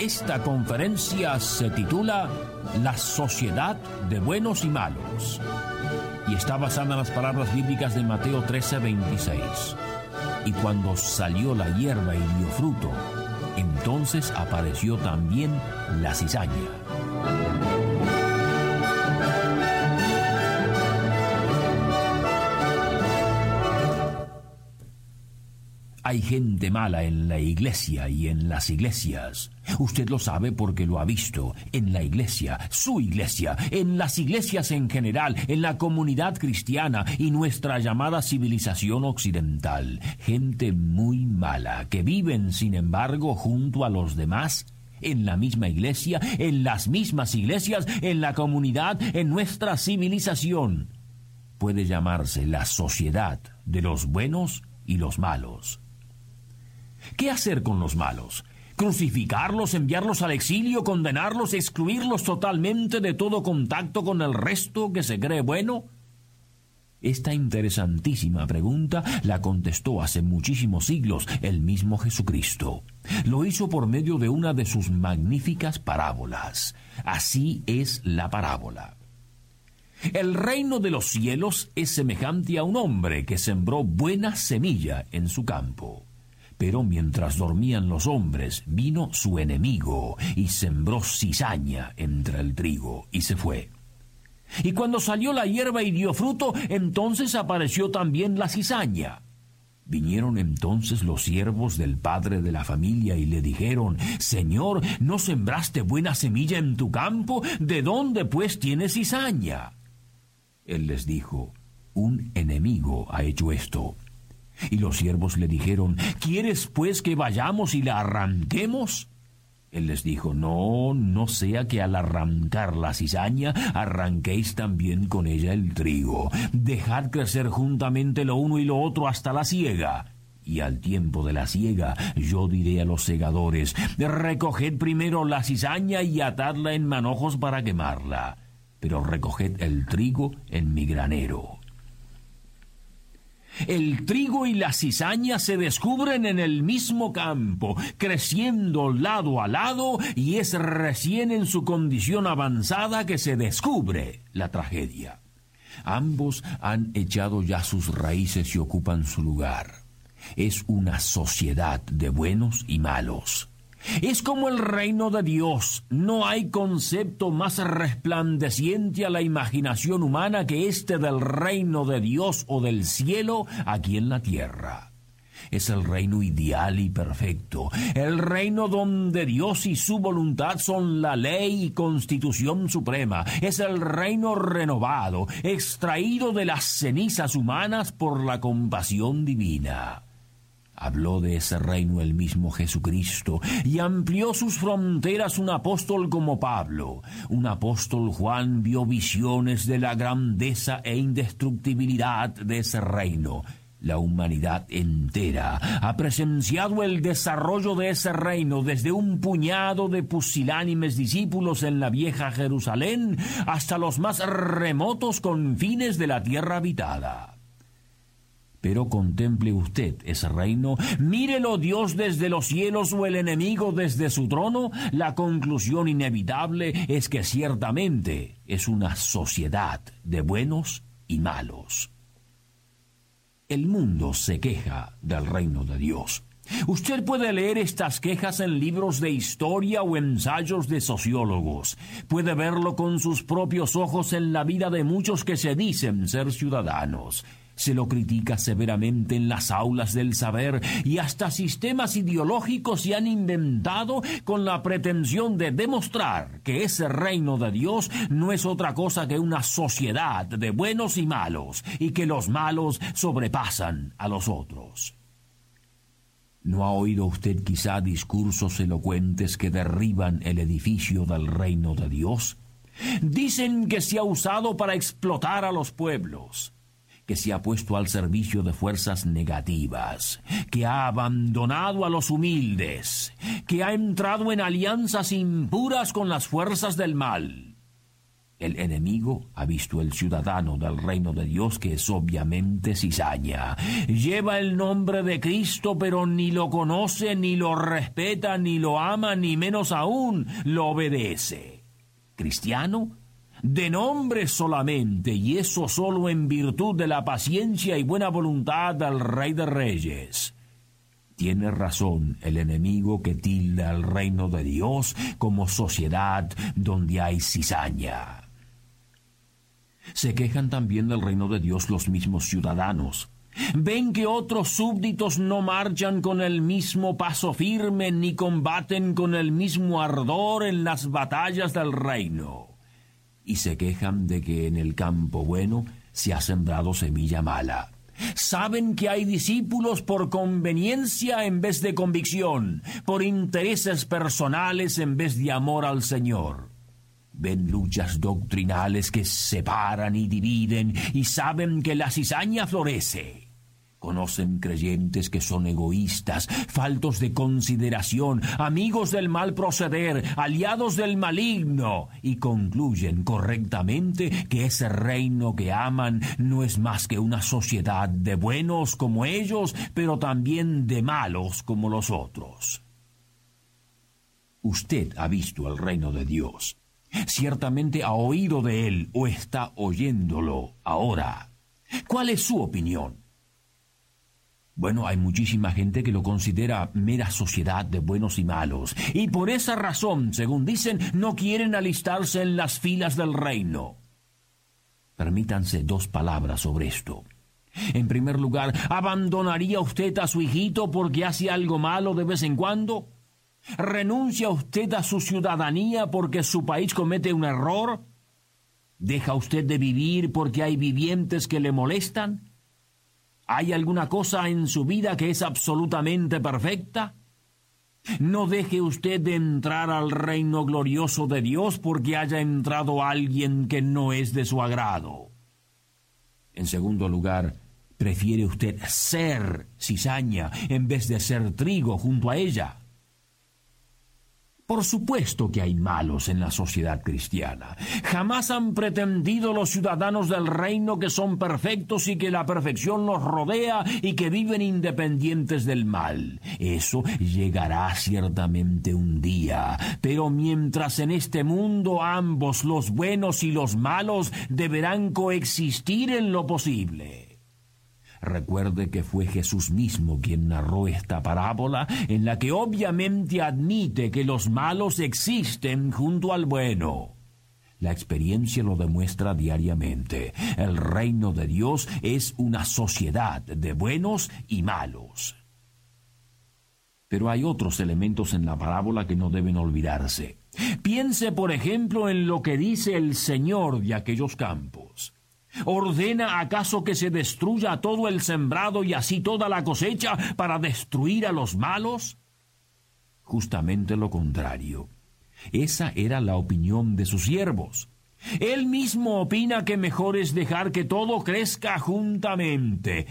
Esta conferencia se titula La sociedad de buenos y malos y está basada en las palabras bíblicas de Mateo 13, 26. Y cuando salió la hierba y dio fruto, entonces apareció también la cizaña. Hay gente mala en la iglesia y en las iglesias. Usted lo sabe porque lo ha visto en la iglesia, su iglesia, en las iglesias en general, en la comunidad cristiana y nuestra llamada civilización occidental. Gente muy mala que viven, sin embargo, junto a los demás en la misma iglesia, en las mismas iglesias, en la comunidad, en nuestra civilización. Puede llamarse la sociedad de los buenos y los malos. ¿Qué hacer con los malos? ¿Crucificarlos, enviarlos al exilio, condenarlos, excluirlos totalmente de todo contacto con el resto que se cree bueno? Esta interesantísima pregunta la contestó hace muchísimos siglos el mismo Jesucristo. Lo hizo por medio de una de sus magníficas parábolas. Así es la parábola. El reino de los cielos es semejante a un hombre que sembró buena semilla en su campo. Pero mientras dormían los hombres, vino su enemigo y sembró cizaña entre el trigo y se fue. Y cuando salió la hierba y dio fruto, entonces apareció también la cizaña. Vinieron entonces los siervos del padre de la familia y le dijeron, Señor, ¿no sembraste buena semilla en tu campo? ¿De dónde pues tienes cizaña? Él les dijo, Un enemigo ha hecho esto. Y los siervos le dijeron, ¿quieres pues que vayamos y la arranquemos? Él les dijo, no, no sea que al arrancar la cizaña arranquéis también con ella el trigo. Dejad crecer juntamente lo uno y lo otro hasta la siega. Y al tiempo de la siega yo diré a los segadores, recoged primero la cizaña y atadla en manojos para quemarla, pero recoged el trigo en mi granero. El trigo y la cizaña se descubren en el mismo campo, creciendo lado a lado, y es recién en su condición avanzada que se descubre la tragedia. Ambos han echado ya sus raíces y ocupan su lugar. Es una sociedad de buenos y malos. Es como el reino de Dios. No hay concepto más resplandeciente a la imaginación humana que este del reino de Dios o del cielo aquí en la tierra. Es el reino ideal y perfecto, el reino donde Dios y su voluntad son la ley y constitución suprema. Es el reino renovado, extraído de las cenizas humanas por la compasión divina. Habló de ese reino el mismo Jesucristo y amplió sus fronteras un apóstol como Pablo. Un apóstol Juan vio visiones de la grandeza e indestructibilidad de ese reino. La humanidad entera ha presenciado el desarrollo de ese reino desde un puñado de pusilánimes discípulos en la vieja Jerusalén hasta los más remotos confines de la tierra habitada. Pero contemple usted ese reino, mírelo Dios desde los cielos o el enemigo desde su trono, la conclusión inevitable es que ciertamente es una sociedad de buenos y malos. El mundo se queja del reino de Dios. Usted puede leer estas quejas en libros de historia o ensayos de sociólogos. Puede verlo con sus propios ojos en la vida de muchos que se dicen ser ciudadanos se lo critica severamente en las aulas del saber y hasta sistemas ideológicos se han inventado con la pretensión de demostrar que ese reino de Dios no es otra cosa que una sociedad de buenos y malos y que los malos sobrepasan a los otros. ¿No ha oído usted quizá discursos elocuentes que derriban el edificio del reino de Dios? Dicen que se ha usado para explotar a los pueblos, que se ha puesto al servicio de fuerzas negativas, que ha abandonado a los humildes, que ha entrado en alianzas impuras con las fuerzas del mal el enemigo ha visto el ciudadano del reino de Dios que es obviamente cizaña. Lleva el nombre de Cristo, pero ni lo conoce, ni lo respeta, ni lo ama, ni menos aún lo obedece. Cristiano, de nombre solamente, y eso solo en virtud de la paciencia y buena voluntad del Rey de Reyes. Tiene razón el enemigo que tilda al reino de Dios como sociedad donde hay cizaña. Se quejan también del reino de Dios los mismos ciudadanos. Ven que otros súbditos no marchan con el mismo paso firme ni combaten con el mismo ardor en las batallas del reino. Y se quejan de que en el campo bueno se ha sembrado semilla mala. Saben que hay discípulos por conveniencia en vez de convicción, por intereses personales en vez de amor al Señor ven luchas doctrinales que separan y dividen y saben que la cizaña florece. Conocen creyentes que son egoístas, faltos de consideración, amigos del mal proceder, aliados del maligno, y concluyen correctamente que ese reino que aman no es más que una sociedad de buenos como ellos, pero también de malos como los otros. Usted ha visto el reino de Dios Ciertamente ha oído de él o está oyéndolo ahora. ¿Cuál es su opinión? Bueno, hay muchísima gente que lo considera mera sociedad de buenos y malos, y por esa razón, según dicen, no quieren alistarse en las filas del reino. Permítanse dos palabras sobre esto. En primer lugar, ¿abandonaría usted a su hijito porque hace algo malo de vez en cuando? ¿Renuncia usted a su ciudadanía porque su país comete un error? ¿Deja usted de vivir porque hay vivientes que le molestan? ¿Hay alguna cosa en su vida que es absolutamente perfecta? No deje usted de entrar al reino glorioso de Dios porque haya entrado alguien que no es de su agrado. En segundo lugar, prefiere usted ser cizaña en vez de ser trigo junto a ella. Por supuesto que hay malos en la sociedad cristiana. Jamás han pretendido los ciudadanos del reino que son perfectos y que la perfección los rodea y que viven independientes del mal. Eso llegará ciertamente un día, pero mientras en este mundo ambos, los buenos y los malos, deberán coexistir en lo posible. Recuerde que fue Jesús mismo quien narró esta parábola en la que obviamente admite que los malos existen junto al bueno. La experiencia lo demuestra diariamente. El reino de Dios es una sociedad de buenos y malos. Pero hay otros elementos en la parábola que no deben olvidarse. Piense, por ejemplo, en lo que dice el Señor de aquellos campos. ¿Ordena acaso que se destruya todo el sembrado y así toda la cosecha para destruir a los malos? Justamente lo contrario. Esa era la opinión de sus siervos. Él mismo opina que mejor es dejar que todo crezca juntamente.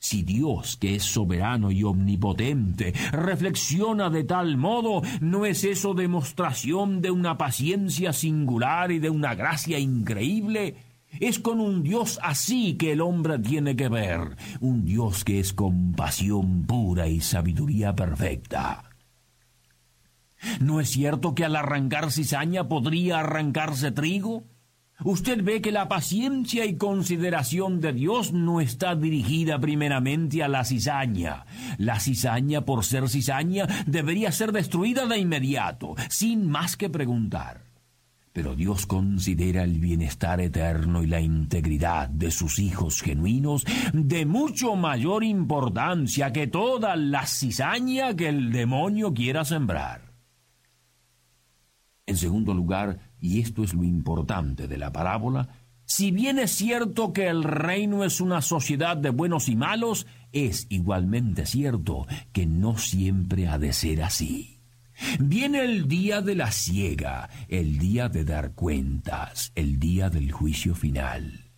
Si Dios, que es soberano y omnipotente, reflexiona de tal modo, ¿no es eso demostración de una paciencia singular y de una gracia increíble? Es con un Dios así que el hombre tiene que ver, un Dios que es compasión pura y sabiduría perfecta. ¿No es cierto que al arrancar cizaña podría arrancarse trigo? Usted ve que la paciencia y consideración de Dios no está dirigida primeramente a la cizaña. La cizaña, por ser cizaña, debería ser destruida de inmediato, sin más que preguntar pero Dios considera el bienestar eterno y la integridad de sus hijos genuinos de mucho mayor importancia que toda la cizaña que el demonio quiera sembrar. En segundo lugar, y esto es lo importante de la parábola, Si bien es cierto que el reino es una sociedad de buenos y malos, es igualmente cierto que no siempre ha de ser así. Viene el día de la ciega, el día de dar cuentas, el día del juicio final.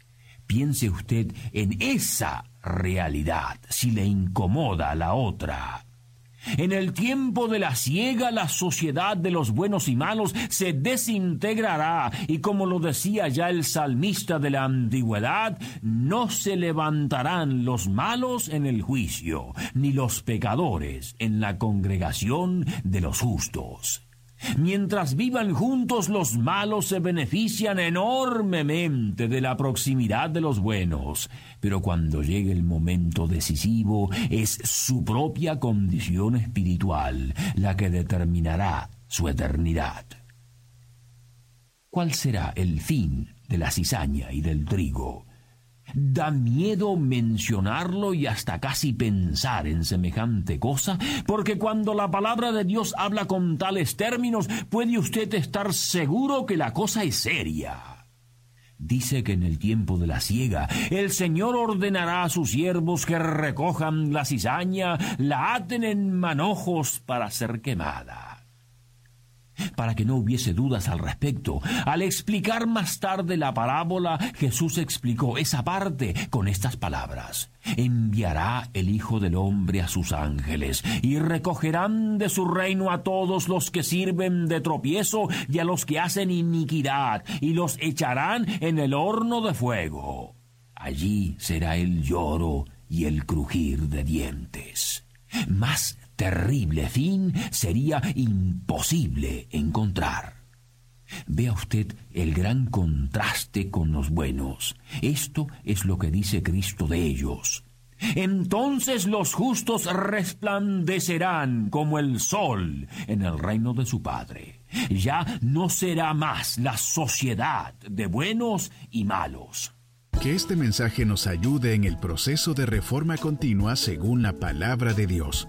Piense usted en esa realidad si le incomoda la otra. En el tiempo de la ciega la sociedad de los buenos y malos se desintegrará y como lo decía ya el salmista de la antigüedad, no se levantarán los malos en el juicio, ni los pecadores en la congregación de los justos. Mientras vivan juntos los malos se benefician enormemente de la proximidad de los buenos, pero cuando llegue el momento decisivo es su propia condición espiritual la que determinará su eternidad. ¿Cuál será el fin de la cizaña y del trigo? Da miedo mencionarlo y hasta casi pensar en semejante cosa, porque cuando la palabra de Dios habla con tales términos, puede usted estar seguro que la cosa es seria. Dice que en el tiempo de la siega el Señor ordenará a sus siervos que recojan la cizaña, la aten en manojos para ser quemada para que no hubiese dudas al respecto. Al explicar más tarde la parábola, Jesús explicó esa parte con estas palabras. Enviará el Hijo del Hombre a sus ángeles, y recogerán de su reino a todos los que sirven de tropiezo y a los que hacen iniquidad, y los echarán en el horno de fuego. Allí será el lloro y el crujir de dientes. Más terrible fin sería imposible encontrar. Vea usted el gran contraste con los buenos. Esto es lo que dice Cristo de ellos. Entonces los justos resplandecerán como el sol en el reino de su Padre. Ya no será más la sociedad de buenos y malos. Que este mensaje nos ayude en el proceso de reforma continua según la palabra de Dios.